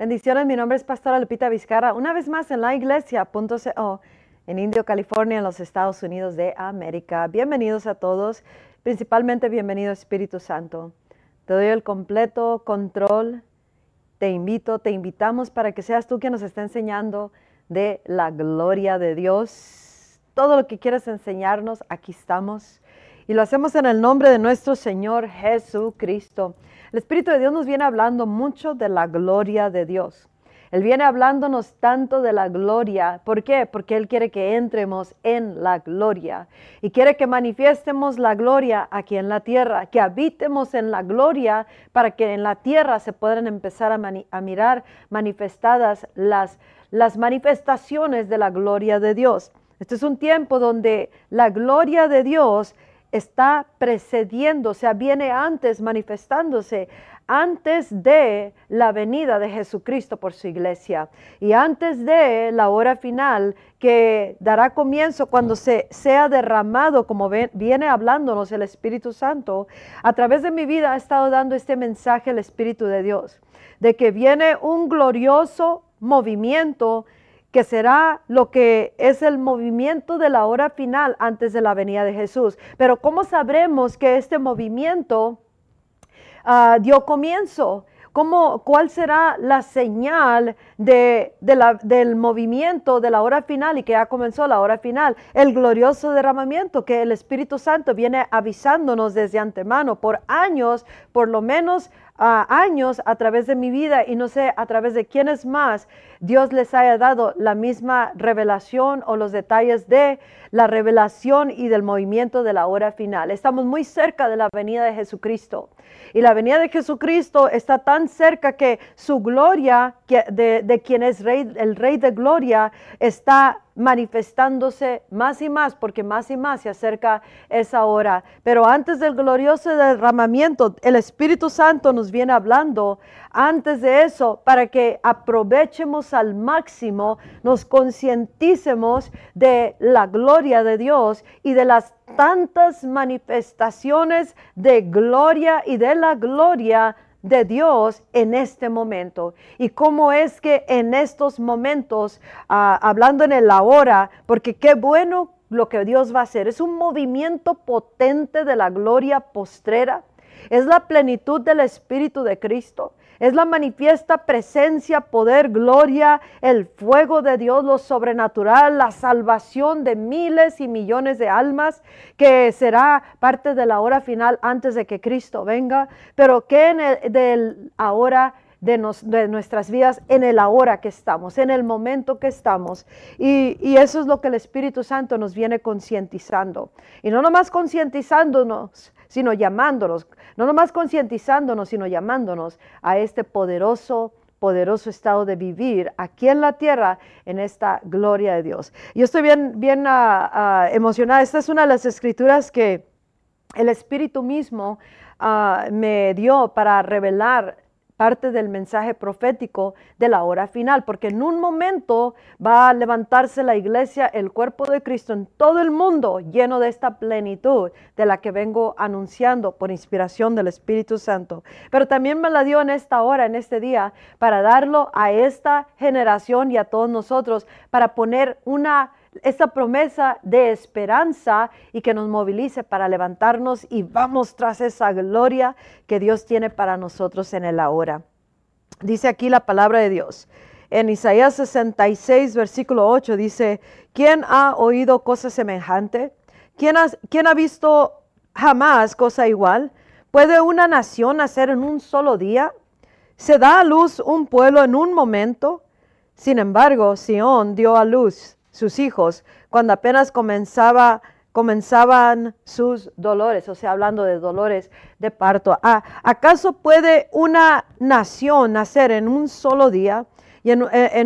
Bendiciones, mi nombre es Pastora Lupita Vizcarra, una vez más en la iglesia.co en Indio, California, en los Estados Unidos de América. Bienvenidos a todos, principalmente bienvenido Espíritu Santo. Te doy el completo control, te invito, te invitamos para que seas tú quien nos esté enseñando de la gloria de Dios. Todo lo que quieras enseñarnos, aquí estamos. Y lo hacemos en el nombre de nuestro Señor Jesucristo. El Espíritu de Dios nos viene hablando mucho de la gloria de Dios. Él viene hablándonos tanto de la gloria. ¿Por qué? Porque Él quiere que entremos en la gloria y quiere que manifiestemos la gloria aquí en la tierra, que habitemos en la gloria para que en la tierra se puedan empezar a, mirar manifestadas las, las manifestaciones de la gloria de Dios. Este es un tiempo donde la gloria de Dios está precediendo, o sea, viene antes manifestándose, antes de la venida de Jesucristo por su iglesia y antes de la hora final que dará comienzo cuando se sea derramado, como viene hablándonos el Espíritu Santo. A través de mi vida ha estado dando este mensaje el Espíritu de Dios, de que viene un glorioso movimiento que será lo que es el movimiento de la hora final antes de la venida de Jesús. Pero ¿cómo sabremos que este movimiento uh, dio comienzo? ¿Cómo, ¿Cuál será la señal de, del movimiento de la hora final y que ya comenzó la hora final? El glorioso derramamiento que el Espíritu Santo viene avisándonos desde antemano por años, por lo menos años a través de mi vida y no sé a través de quiénes más Dios les haya dado la misma revelación o los detalles de la revelación y del movimiento de la hora final. Estamos muy cerca de la venida de Jesucristo. Y la venida de Jesucristo está tan cerca que su gloria, de, de quien es rey, el rey de gloria, está manifestándose más y más, porque más y más se acerca esa hora. Pero antes del glorioso derramamiento, el Espíritu Santo nos viene hablando antes de eso para que aprovechemos al máximo, nos concienticemos de la gloria de Dios y de las tantas manifestaciones de gloria y de la gloria de Dios en este momento. Y cómo es que en estos momentos, ah, hablando en el ahora, porque qué bueno lo que Dios va a hacer. Es un movimiento potente de la gloria postrera. Es la plenitud del Espíritu de Cristo. Es la manifiesta presencia, poder, gloria, el fuego de Dios, lo sobrenatural, la salvación de miles y millones de almas que será parte de la hora final antes de que Cristo venga, pero que en el, del ahora de, nuestras vidas en el ahora que estamos, en el momento que estamos. Y, y eso es lo que el Espíritu Santo nos viene concientizando. Y no nomás concientizándonos, sino llamándonos, no nomás concientizándonos, sino llamándonos a este poderoso poderoso estado de vivir aquí en la tierra en esta gloria de Dios. Yo estoy bien, bien ah, ah, emocionada. Esta es una de las escrituras que el Espíritu mismo ah, me dio para revelar parte del mensaje profético de la hora final, porque en un momento va a levantarse la iglesia, el cuerpo de Cristo en todo el mundo, lleno de esta plenitud de la que vengo anunciando por inspiración del Espíritu Santo. Pero también me la dio en esta hora, en este día, para darlo a esta generación y a todos nosotros, para poner una esta promesa de esperanza y que nos movilice para levantarnos y vamos tras esa gloria que Dios tiene para nosotros en el ahora. Dice aquí la palabra de Dios. En Isaías 66, versículo 8 dice, ¿quién ha oído cosa semejante? ¿Quién ha, ¿Quién ha visto jamás cosa igual? ¿Puede una nación nacer en un solo día? ¿Se da a luz un pueblo en un momento? Sin embargo, Sión dio a luz sus hijos, cuando apenas comenzaba, comenzaban sus dolores, o sea, hablando de dolores de parto. Ah, ¿Acaso puede una nación nacer en un solo día y en,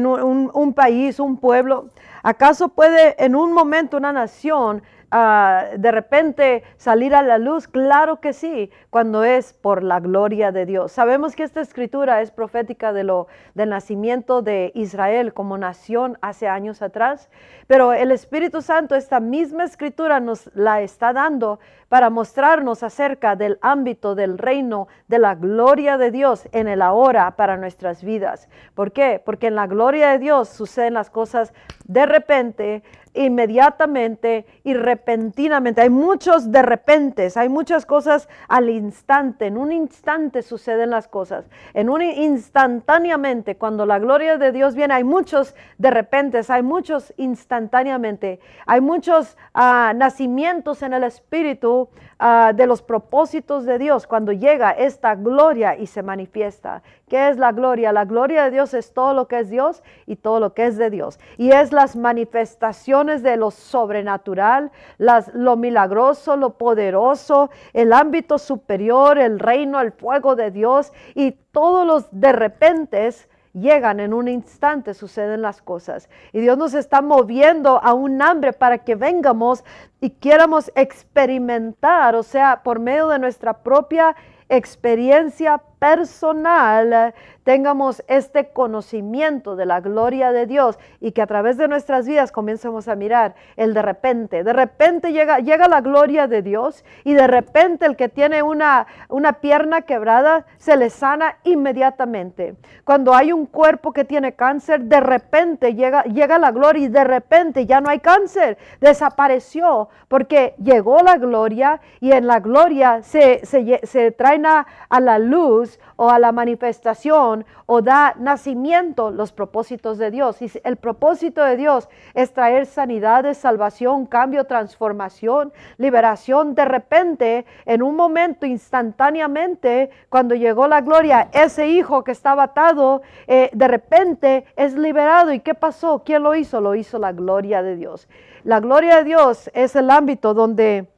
un, país, un pueblo? ¿Acaso puede en un momento una nación ah, de repente salir a la luz? Claro que sí, cuando es por la gloria de Dios. Sabemos que esta escritura es profética de lo, del nacimiento de Israel como nación hace años atrás, pero el Espíritu Santo, esta misma escritura nos la está dando para mostrarnos acerca del ámbito del reino, de la gloria de Dios en el ahora para nuestras vidas. ¿Por qué? Porque en la gloria de Dios suceden las cosas de repente, inmediatamente y repentinamente. Hay muchos de repentes, hay muchas cosas al instante. En un instante suceden las cosas. En un instantáneamente, cuando la gloria de Dios viene, hay muchos de repentes, hay muchos instantáneamente. Hay muchos ah, nacimientos en el Espíritu ah, de los propósitos de Dios cuando llega esta gloria y se manifiesta. ¿Qué es la gloria? La gloria de Dios es todo lo que es Dios y todo lo que es de Dios. Y es las manifestaciones de lo sobrenatural, las, lo milagroso, lo poderoso, el ámbito superior, el reino, el fuego de Dios y todos los de repente llegan en un instante, suceden las cosas. Y Dios nos está moviendo a un hambre para que vengamos y quieramos experimentar, o sea, por medio de nuestra propia experiencia personal tengamos este conocimiento de la gloria de Dios y que a través de nuestras vidas comencemos a mirar el de repente. De repente llega, llega la gloria de Dios y de repente el que tiene una, una pierna quebrada se le sana inmediatamente. Cuando hay un cuerpo que tiene cáncer, de repente llega, llega la gloria y de repente ya no hay cáncer. Desapareció porque llegó la gloria y en la gloria se, se, se traen a la luz o a la manifestación o da nacimiento los propósitos de Dios. Y el propósito de Dios es traer sanidades, salvación, cambio, transformación, liberación. De repente, en un momento, instantáneamente, cuando llegó la gloria, ese hijo que estaba atado, eh, de repente es liberado. ¿Y qué pasó? ¿Quién lo hizo? Lo hizo la gloria de Dios. La gloria de Dios es el ámbito donde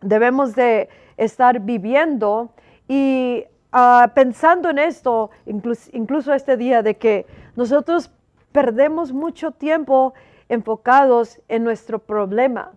debemos de estar viviendo y Ah, pensando en esto, incluso, este día, de que nosotros perdemos mucho tiempo enfocados en nuestro problema,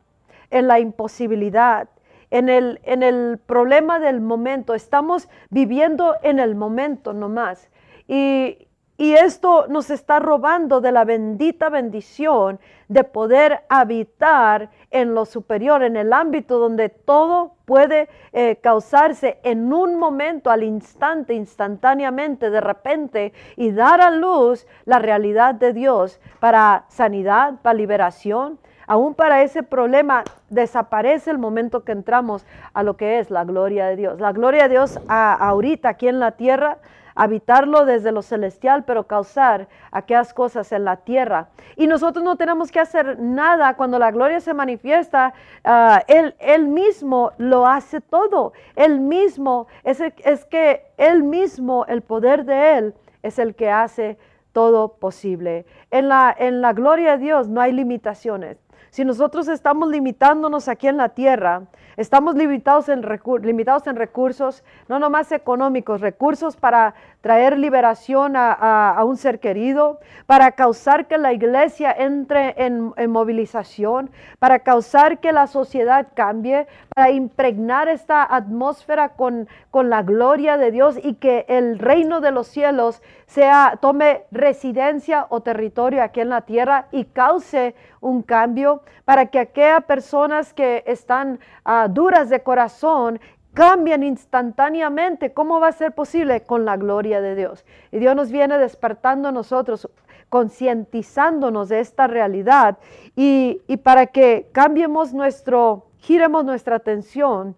en la imposibilidad, en el, en el problema del momento. Estamos viviendo en el momento nomás. Y, y esto nos está robando de la bendita bendición de poder habitar en lo superior, en el ámbito donde todo puede eh, causarse en un momento, al instante, instantáneamente, de repente, y dar a luz la realidad de Dios para sanidad, para liberación. Aún para ese problema desaparece el momento que entramos a lo que es la gloria de Dios. La gloria de Dios ahorita aquí en la tierra habitarlo desde lo celestial, pero causar aquellas cosas en la tierra. Y nosotros no tenemos que hacer nada cuando la gloria se manifiesta. Ah, él, él, mismo lo hace todo. Él mismo, es, es que Él mismo, el poder de Él, es el que hace todo posible. En la, en la gloria de Dios no hay limitaciones. Si nosotros estamos limitándonos aquí en la tierra, estamos limitados en, limitados en recursos, no nomás económicos, recursos para traer liberación a, un ser querido, para causar que la iglesia entre en, movilización, para causar que la sociedad cambie, para impregnar esta atmósfera con, con la gloria de Dios y que el reino de los cielos sea, tome residencia o territorio aquí en la tierra y cause un cambio para que aquellas personas que están ah, duras de corazón cambian instantáneamente. ¿Cómo va a ser posible? Con la gloria de Dios. Y Dios nos viene despertando a nosotros, concientizándonos de esta realidad y, y para que cambiemos nuestro, giremos nuestra atención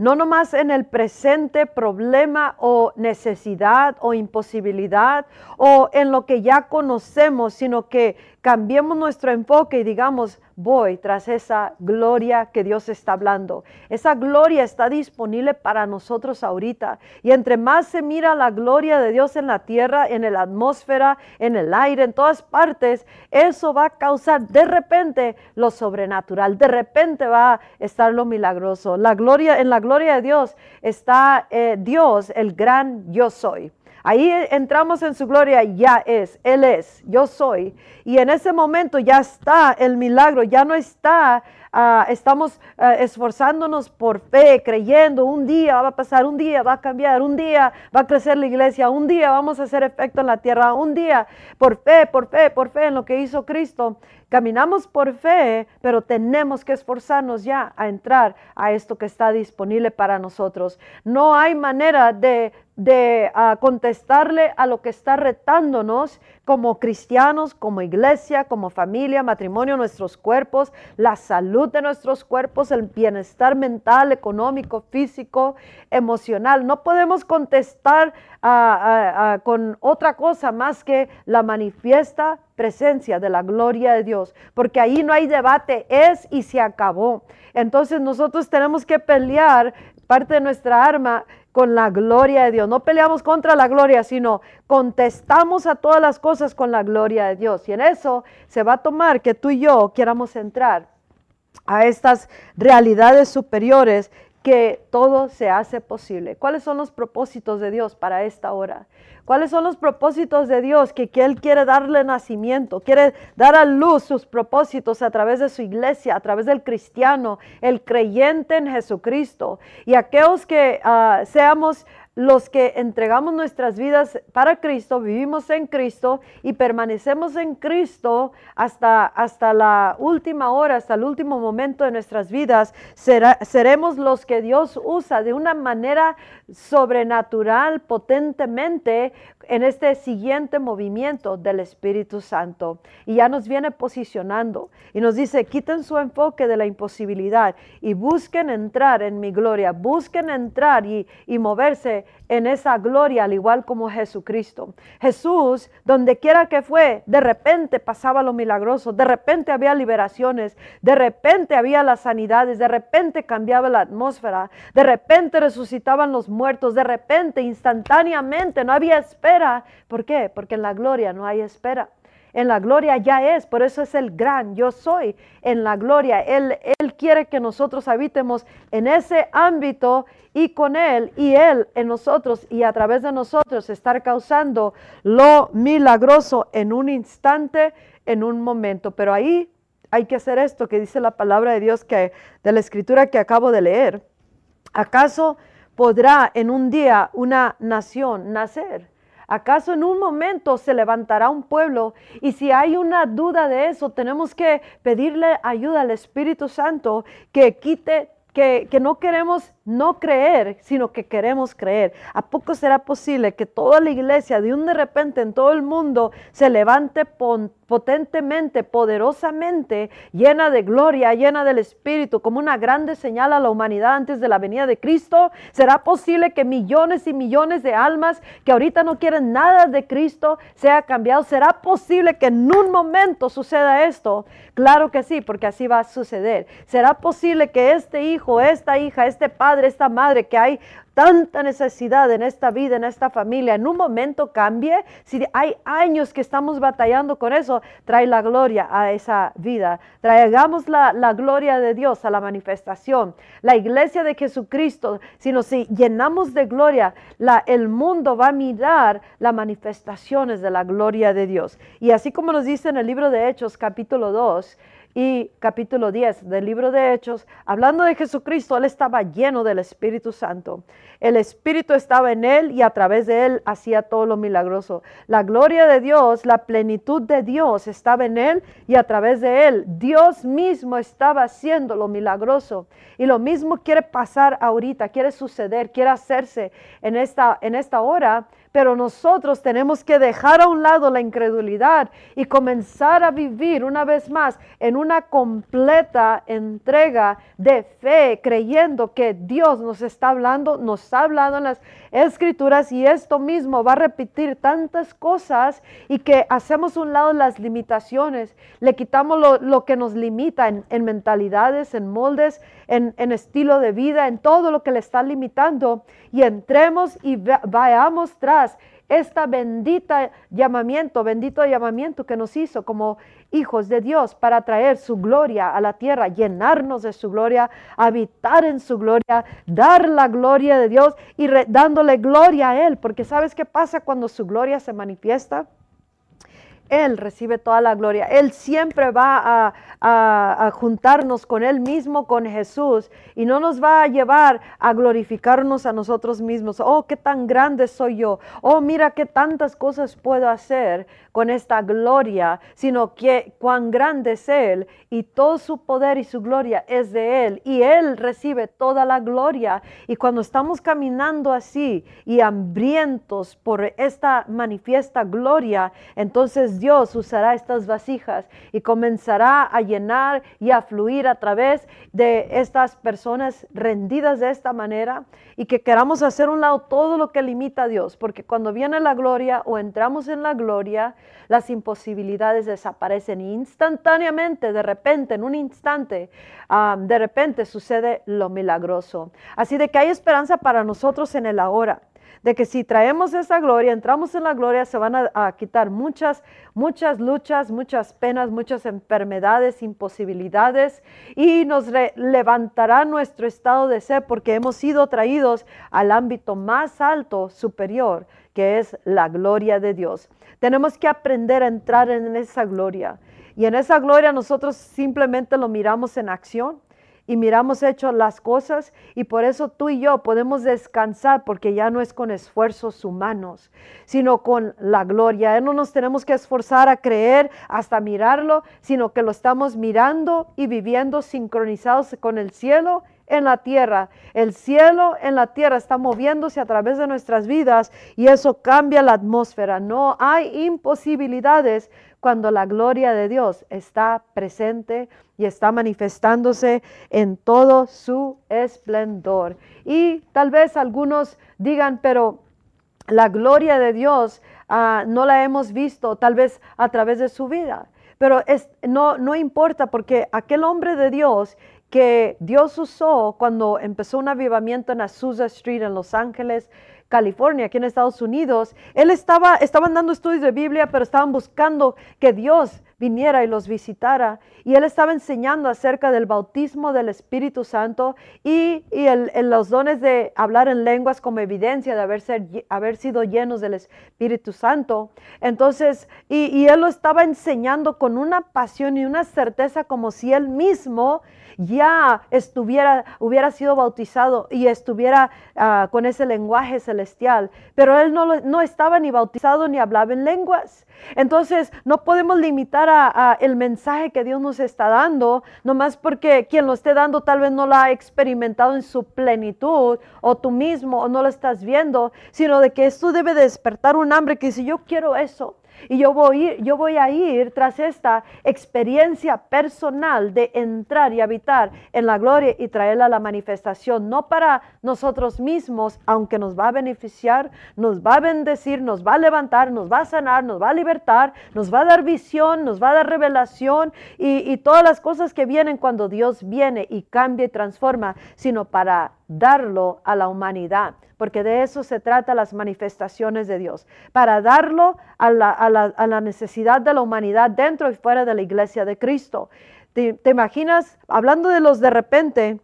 no nomás en el presente problema o necesidad o imposibilidad o en lo que ya conocemos, sino que cambiemos nuestro enfoque y digamos, voy tras esa gloria que Dios está hablando. Esa gloria está disponible para nosotros ahorita. Y entre más se mira la gloria de Dios en la tierra, en la atmósfera, en el aire, en todas partes, eso va a causar de repente lo sobrenatural. De repente va a estar lo milagroso. La gloria, en la gloria de Dios está eh, Dios, el gran yo soy. Ahí entramos en su gloria, ya es, Él es, yo soy. Y en ese momento ya está el milagro, ya no está ah, estamos ah, esforzándonos por fe, creyendo, un día va a pasar, un día va a cambiar, un día va a crecer la iglesia, un día vamos a hacer efecto en la tierra, un día por fe, por fe, por fe en lo que hizo Cristo. Caminamos por fe, pero tenemos que esforzarnos ya a entrar a esto que está disponible para nosotros. No hay manera de, de ah, contestarle a lo que está retándonos como cristianos, como iglesia, como familia, matrimonio, nuestros cuerpos, la salud de nuestros cuerpos, el bienestar mental, económico, físico, emocional. No podemos contestar ah, ah, con otra cosa más que la manifiesta presencia de la gloria de Dios, porque ahí no hay debate, es y se acabó. Entonces nosotros tenemos que pelear parte de nuestra arma con la gloria de Dios. No peleamos contra la gloria, sino contestamos a todas las cosas con la gloria de Dios. Y en eso se va a tomar que tú y yo queramos entrar a estas realidades superiores que todo se hace posible. ¿Cuáles son los propósitos de Dios para esta hora? ¿Cuáles son los propósitos de Dios que, Él quiere darle nacimiento? Quiere dar a luz sus propósitos a través de su iglesia, a través del cristiano, el creyente en Jesucristo. Y aquellos que ah, seamos los que entregamos nuestras vidas para Cristo, vivimos en Cristo y permanecemos en Cristo hasta, hasta la última hora, hasta el último momento de nuestras vidas, seremos los que Dios usa de una manera sobrenatural, potentemente, en este siguiente movimiento del Espíritu Santo. Y ya nos viene posicionando y nos dice, quiten su enfoque de la imposibilidad y busquen entrar en mi gloria, busquen entrar y, y moverse en esa gloria, al igual como Jesucristo. Jesús, donde quiera que fue, de repente pasaba lo milagroso, de repente había liberaciones, de repente había las sanidades, de repente cambiaba la atmósfera, de repente resucitaban los muertos, de repente, instantáneamente, no había espera. ¿Por qué? Porque en la gloria no hay espera. En la gloria ya es, por eso es el gran yo soy en la gloria. Él, él quiere que nosotros habitemos en ese ámbito y con Él y Él en nosotros y a través de nosotros estar causando lo milagroso en un instante, en un momento. Pero ahí hay que hacer esto que dice la palabra de Dios que de la escritura que acabo de leer. ¿Acaso podrá en un día una nación nacer? ¿Acaso en un momento se levantará un pueblo? Y si hay una duda de eso, tenemos que pedirle ayuda al Espíritu Santo que quite que, no queremos no creer, sino que queremos creer. ¿A poco será posible que toda la iglesia de un de repente en todo el mundo se levante potentemente, poderosamente, llena de gloria, llena del Espíritu, como una grande señal a la humanidad antes de la venida de Cristo? ¿Será posible que millones y millones de almas que ahorita no quieren nada de Cristo sea cambiado? ¿Será posible que en un momento suceda esto? Claro que sí, porque así va a suceder. ¿Será posible que este hijo, esta hija, este padre, esta madre, que hay tanta necesidad en esta vida, en esta familia, en un momento cambie. Si hay años que estamos batallando con eso, trae la gloria a esa vida. Traigamos la, gloria de Dios a la manifestación. La iglesia de Jesucristo, si nos llenamos de gloria, la, el mundo va a mirar las manifestaciones de la gloria de Dios. Y así como nos dice en el libro de Hechos capítulo 2, y capítulo 10 del libro de Hechos, hablando de Jesucristo, él estaba lleno del Espíritu Santo. El Espíritu estaba en él y a través de él hacía todo lo milagroso. La gloria de Dios, la plenitud de Dios estaba en él y a través de él Dios mismo estaba haciendo lo milagroso. Y lo mismo quiere pasar ahorita, quiere suceder, quiere hacerse en esta, en esta hora pero nosotros tenemos que dejar a un lado la incredulidad y comenzar a vivir una vez más en una completa entrega de fe, creyendo que Dios nos está hablando, nos ha hablado en las escrituras y esto mismo va a repetir tantas cosas y que hacemos un lado las limitaciones, le quitamos lo, que nos limita en, mentalidades, en moldes, en, en estilo de vida, en todo lo que le está limitando y entremos y vayamos tras esta bendita llamamiento, bendito llamamiento que nos hizo como hijos de Dios para traer su gloria a la tierra, llenarnos de su gloria, habitar en su gloria, dar la gloria de Dios y dándole gloria a Él, porque ¿sabes qué pasa cuando su gloria se manifiesta? Él recibe toda la gloria. Él siempre va a, juntarnos con Él mismo, con Jesús, y no nos va a llevar a glorificarnos a nosotros mismos. Oh, qué tan grande soy yo. Oh, mira qué tantas cosas puedo hacer con esta gloria, sino que cuán grande es Él y todo su poder y su gloria es de Él. Y Él recibe toda la gloria. Y cuando estamos caminando así y hambrientos por esta manifiesta gloria, entonces Dios usará estas vasijas y comenzará a llenar y a fluir a través de estas personas rendidas de esta manera y que queramos hacer un lado todo lo que limita a Dios, porque cuando viene la gloria o entramos en la gloria, las imposibilidades desaparecen instantáneamente, de repente, en un instante, ah, de repente sucede lo milagroso. Así de que hay esperanza para nosotros en el ahora de que si traemos esa gloria, entramos en la gloria, se van a, quitar muchas, muchas luchas, muchas penas, muchas enfermedades, imposibilidades y nos levantará nuestro estado de ser porque hemos sido traídos al ámbito más alto, superior, que es la gloria de Dios. Tenemos que aprender a entrar en esa gloria. Y en esa gloria nosotros simplemente lo miramos en acción y miramos hecho las cosas y por eso tú y yo podemos descansar porque ya no es con esfuerzos humanos, sino con la gloria. Ya no nos tenemos que esforzar a creer hasta mirarlo, sino que lo estamos mirando y viviendo sincronizados con el cielo en la tierra. El cielo en la tierra está moviéndose a través de nuestras vidas y eso cambia la atmósfera. No hay imposibilidades cuando la gloria de Dios está presente y está manifestándose en todo su esplendor. Y tal vez algunos digan, pero la gloria de Dios ah, no la hemos visto tal vez a través de su vida. Pero es, no, no importa porque aquel hombre de Dios que Dios usó cuando empezó un avivamiento en Azusa Street en Los Ángeles, California, aquí en Estados Unidos, él estaba, estaban dando estudios de Biblia, pero estaban buscando que Dios viniera y los visitara. Y él estaba enseñando acerca del bautismo del Espíritu Santo y, los dones de hablar en lenguas como evidencia de haber, haber sido llenos del Espíritu Santo. Entonces, y, y él lo estaba enseñando con una pasión y una certeza como si él mismo ya estuviera, hubiera sido bautizado y estuviera ah, con ese lenguaje celestial, pero él no, no, estaba ni bautizado ni hablaba en lenguas. Entonces, no podemos limitar a, el mensaje que Dios nos está dando, nomás porque quien lo esté dando tal vez no lo ha experimentado en su plenitud, o tú mismo, o no lo estás viendo, sino de que esto debe despertar un hambre que si yo quiero eso, y yo voy, a ir tras esta experiencia personal de entrar y habitar en la gloria y traerla a la manifestación, no para nosotros mismos, aunque nos va a beneficiar, nos va a bendecir, nos va a levantar, nos va a sanar, nos va a libertar, nos va a dar visión, nos va a dar revelación y todas las cosas que vienen cuando Dios viene y cambia y transforma, sino para darlo a la humanidad porque de eso se trata las manifestaciones de Dios, para darlo a la, necesidad de la humanidad dentro y fuera de la iglesia de Cristo. ¿Te, imaginas, hablando de los de repente,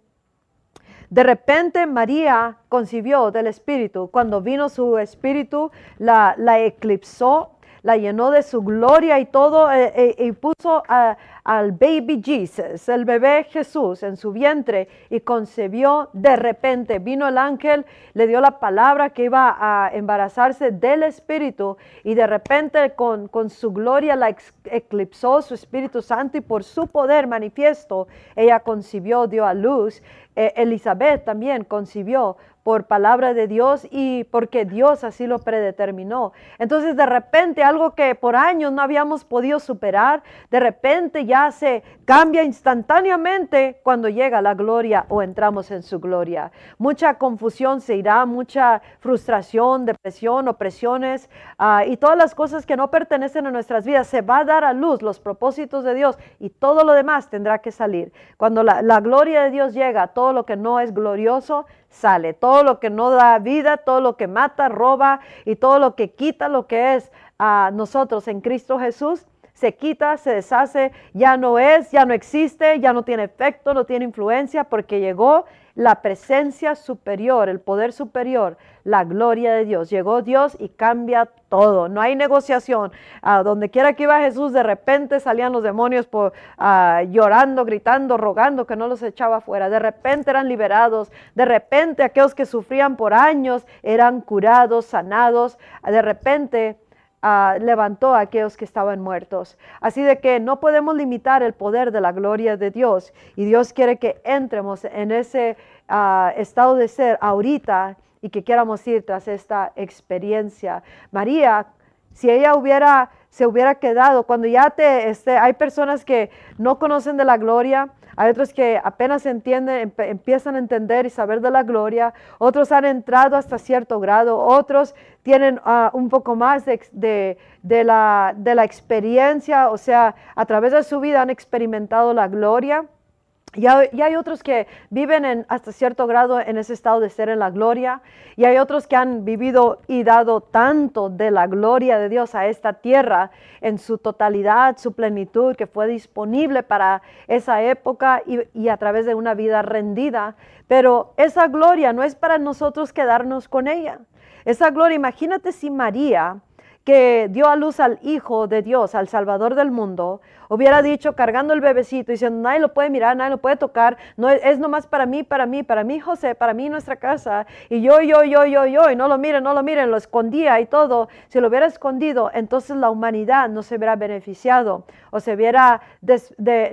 de repente María concibió del Espíritu, cuando vino su Espíritu, la, la eclipsó la llenó de su gloria y todo, eh, eh, y puso al baby Jesus, el bebé Jesús, en su vientre y concebió de repente. Vino el ángel, le dio la palabra que iba a embarazarse del Espíritu y de repente con, con su gloria la eclipsó su Espíritu Santo y por su poder manifiesto ella concibió, dio a luz. Eh, Elizabeth también concibió por palabra de Dios y porque Dios así lo predeterminó. Entonces de repente algo que por años no habíamos podido superar, de repente ya se cambia instantáneamente cuando llega la gloria o entramos en su gloria. Mucha confusión se irá, mucha frustración, depresión, opresiones ah, y todas las cosas que no pertenecen a nuestras vidas. Se va a dar a luz los propósitos de Dios y todo lo demás tendrá que salir. Cuando la, la gloria de Dios llega, todo lo que no es glorioso sale. Todo lo que no da vida, todo lo que mata, roba y todo lo que quita lo que es a nosotros en Cristo Jesús, se quita, se deshace, ya no es, ya no existe, ya no tiene efecto, no tiene influencia porque llegó la presencia superior, el poder superior, la gloria de Dios. Llegó Dios y cambia todo. No hay negociación. A donde quiera que iba Jesús, de repente salían los demonios por, ah, llorando, gritando, rogando que no los echaba fuera. De repente eran liberados. De repente aquellos que sufrían por años eran curados, sanados. De repente Ah, levantó a aquellos que estaban muertos. Así de que no podemos limitar el poder de la gloria de Dios. Y Dios quiere que entremos en ese ah, estado de ser ahorita y que queramos ir tras esta experiencia. María, si ella hubiera, se hubiera quedado, cuando ya te, este, hay personas que no conocen de la gloria, hay otros que apenas entienden, empiezan a entender y saber de la gloria. Otros han entrado hasta cierto grado. Otros tienen ah, un poco más de, la, de la experiencia, o sea, a través de su vida han experimentado la gloria. Y hay, otros que viven en, hasta cierto grado en ese estado de ser en la gloria. Y hay otros que han vivido y dado tanto de la gloria de Dios a esta tierra en su totalidad, su plenitud, que fue disponible para esa época y a través de una vida rendida. Pero esa gloria no es para nosotros quedarnos con ella. Esa gloria, imagínate si María que dio a luz al Hijo de Dios, al Salvador del mundo, hubiera dicho cargando el bebecito, diciendo, nadie lo puede mirar, nadie lo puede tocar, no es, nomás para mí, para mí, para mí José, para mí nuestra casa, y yo, yo, yo, yo, yo, y no lo miren, no lo miren, lo escondía y todo, si lo hubiera escondido, entonces la humanidad no se hubiera beneficiado o se hubiera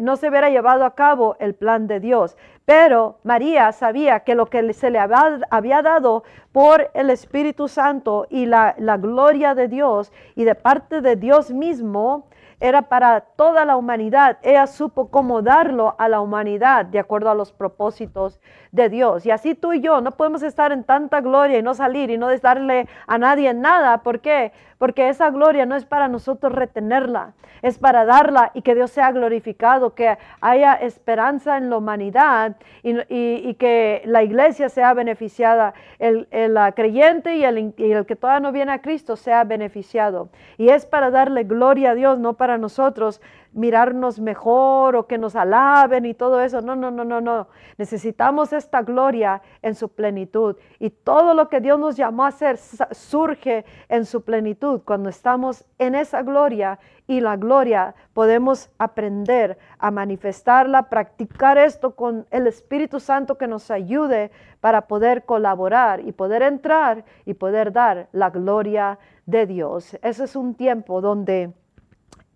no se hubiera llevado a cabo el plan de Dios. Pero María sabía que lo que se le había, dado por el Espíritu Santo y la, la gloria de Dios y de parte de Dios mismo, era para toda la humanidad. Ella supo cómo darlo a la humanidad de acuerdo a los propósitos de Dios. Y así tú y yo no podemos estar en tanta gloria y no salir y no darle a nadie nada. ¿Por qué? Porque esa gloria no es para nosotros retenerla, es para darla y que Dios sea glorificado, que haya esperanza en la humanidad y, que la iglesia sea beneficiada, el, creyente y el, y el que todavía no viene a Cristo sea beneficiado. Y es para darle gloria a Dios, no para nosotros mirarnos mejor o que nos alaben y todo eso. No, no, no, no, no. Necesitamos esta gloria en su plenitud. Y todo lo que Dios nos llamó a hacer surge en su plenitud. Cuando estamos en esa gloria y la gloria podemos aprender a manifestarla, practicar esto con el Espíritu Santo que nos ayude para poder colaborar y poder entrar y poder dar la gloria de Dios. Ese es un tiempo donde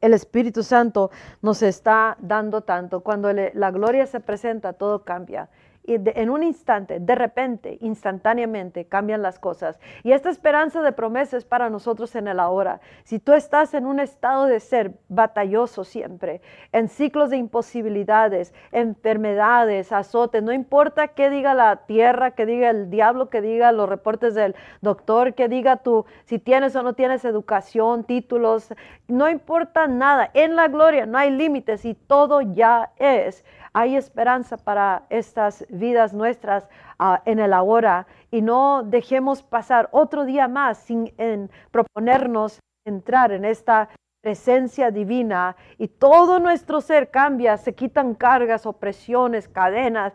el Espíritu Santo nos está dando tanto. Cuando la gloria se presenta, todo cambia en un instante, de repente, instantáneamente cambian las cosas. Y esta esperanza de promesa es para nosotros en el ahora. Si tú estás en un estado de ser batalloso siempre, en ciclos de imposibilidades, enfermedades, azotes, no importa qué diga la tierra, qué diga el diablo, qué diga los reportes del doctor, qué diga tú, si tienes o no tienes educación, títulos, no importa nada. En la gloria no hay límites y todo ya es hay esperanza para estas vidas nuestras ah, en el ahora. Y no dejemos pasar otro día más sin proponernos entrar en esta presencia divina. Y todo nuestro ser cambia, se quitan cargas, opresiones, cadenas,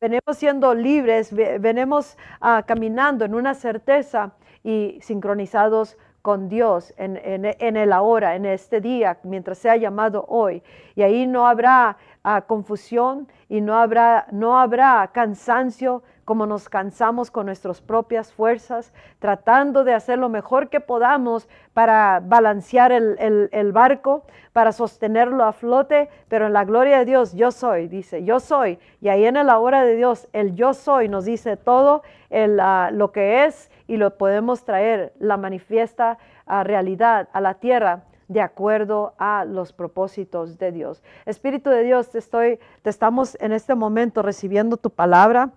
venimos siendo libres, venimos ah, caminando en una certeza y sincronizados con Dios en, en, el ahora, en este día, mientras sea llamado hoy. Y ahí no habrá confusión y no habrá, no habrá cansancio como nos cansamos con nuestras propias fuerzas, tratando de hacer lo mejor que podamos para balancear el, el, barco, para sostenerlo a flote, pero en la gloria de Dios yo soy, dice, yo soy. Y ahí en la hora de Dios, el yo soy nos dice todo el, lo que es y lo podemos traer, la manifiesta a realidad a la tierra de acuerdo a los propósitos de Dios. Espíritu de Dios, te estoy, te estamos en este momento recibiendo tu palabra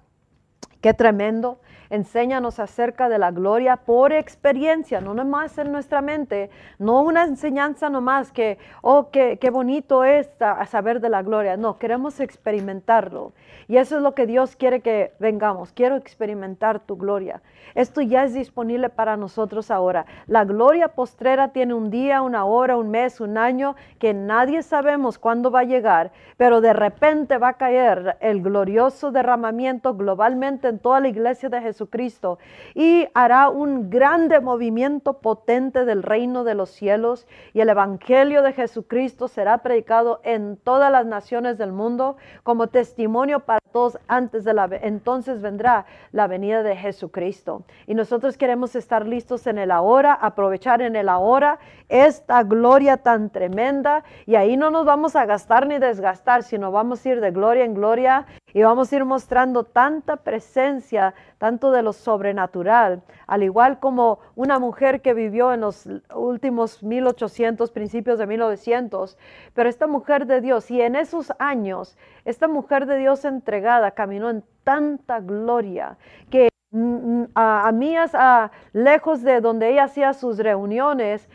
Qué tremendo. Enséñanos acerca de la gloria por experiencia, no nomás en nuestra mente, no una enseñanza nomás que, oh, qué, bonito es saber de la gloria. No, queremos experimentarlo. Y eso es lo que Dios quiere que vengamos. Quiero experimentar tu gloria. Esto ya es disponible para nosotros ahora. La gloria postrera tiene un día, una hora, un mes, un año, que nadie sabemos cuándo va a llegar, pero de repente va a caer el glorioso derramamiento globalmente en toda la iglesia de Jesucristo y hará un grande movimiento potente del reino de los cielos y el evangelio de Jesucristo será predicado en todas las naciones del mundo como testimonio para todos antes de la entonces vendrá la venida de Jesucristo. Y nosotros queremos estar listos en el ahora, aprovechar en el ahora esta gloria tan tremenda y ahí no nos vamos a gastar ni desgastar, sino vamos a ir de gloria en gloria y vamos a ir mostrando tanta presencia, tanto de lo sobrenatural, al igual como una mujer que vivió en los últimos 1800, principios de 1900, pero esta mujer de Dios, y en esos años, esta mujer de Dios entregada caminó en tanta gloria que Mm, mm, a, a, lejos de donde ella hacía sus reuniones,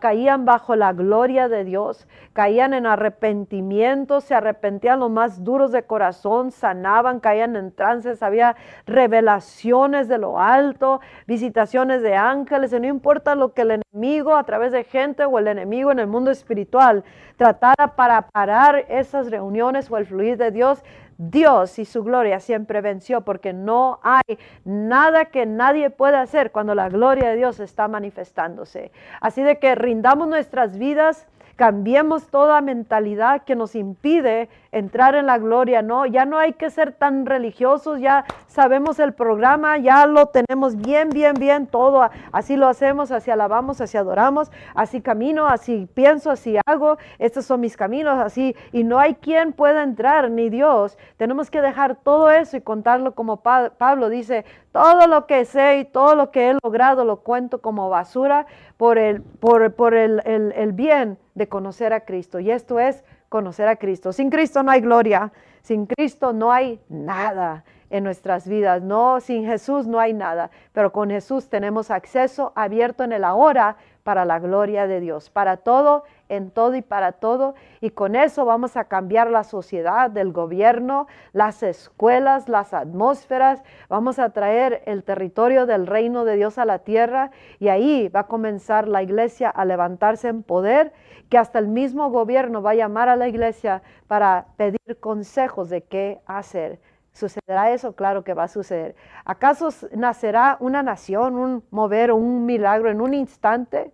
caían bajo la gloria de Dios, caían en arrepentimiento, se arrepentían los más duros de corazón, sanaban, caían en trances, había revelaciones de lo alto, visitaciones de ángeles, y no importa lo que el enemigo a través de gente o el enemigo en el mundo espiritual tratara para parar esas reuniones o el fluir de Dios, Dios y su gloria siempre venció porque no hay nada que nadie pueda hacer cuando la gloria de Dios está manifestándose. Así de que rindamos nuestras vidas Cambiemos toda mentalidad que nos impide entrar en la gloria, ¿no? Ya no hay que ser tan religiosos, ya sabemos el programa, ya lo tenemos bien, bien, bien, todo. Así lo hacemos, así alabamos, así adoramos, así camino, así pienso, así hago, estos son mis caminos, así. Y no hay quien pueda entrar, ni Dios. Tenemos que dejar todo eso y contarlo como Pablo dice, todo lo que sé y todo lo que he logrado lo cuento como basura por el, por, por el, el, el bien de conocer a Cristo. Y esto es conocer a Cristo. Sin Cristo no hay gloria, sin Cristo no hay nada en nuestras vidas. No, sin Jesús no hay nada, pero con Jesús tenemos acceso abierto en el ahora para la gloria de Dios, para todo, en todo y para todo. Y con eso vamos a cambiar la sociedad, el gobierno, las escuelas, las atmósferas. Vamos a traer el territorio del reino de Dios a la tierra y ahí va a comenzar la iglesia a levantarse en poder, que hasta el mismo gobierno va a llamar a la iglesia para pedir consejos de qué hacer. ¿Sucederá eso? Claro que va a suceder. ¿Acaso nacerá una nación, un mover, un milagro en un instante,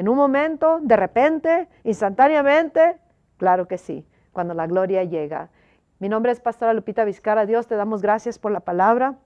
en un momento, de repente, instantáneamente? Claro que sí, cuando la gloria llega. Mi nombre es Pastora Lupita Vizcara. Dios, te damos gracias por la palabra.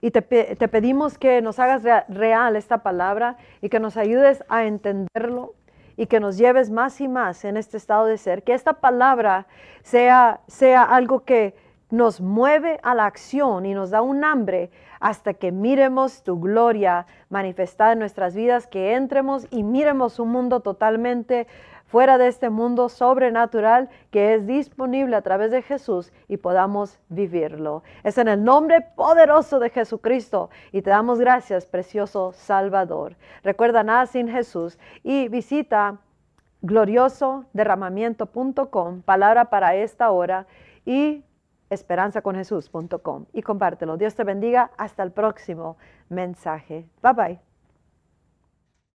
Y te, te pedimos que nos hagas real esta palabra y que nos ayudes a entenderlo y que nos lleves más y más en este estado de ser. Que esta palabra sea, sea algo que nos mueve a la acción y nos da un hambre hasta que miremos tu gloria manifestada en nuestras vidas, que entremos y miremos un mundo totalmente fuera de este mundo sobrenatural que es disponible a través de Jesús y podamos vivirlo. Es en el nombre poderoso de Jesucristo y te damos gracias, precioso Salvador. Recuerda nada sin Jesús y visita gloriosoderramamiento.com, palabra para esta hora y esperanzaconjesús.com y compártelo. Dios te bendiga. Hasta el próximo mensaje. Bye bye.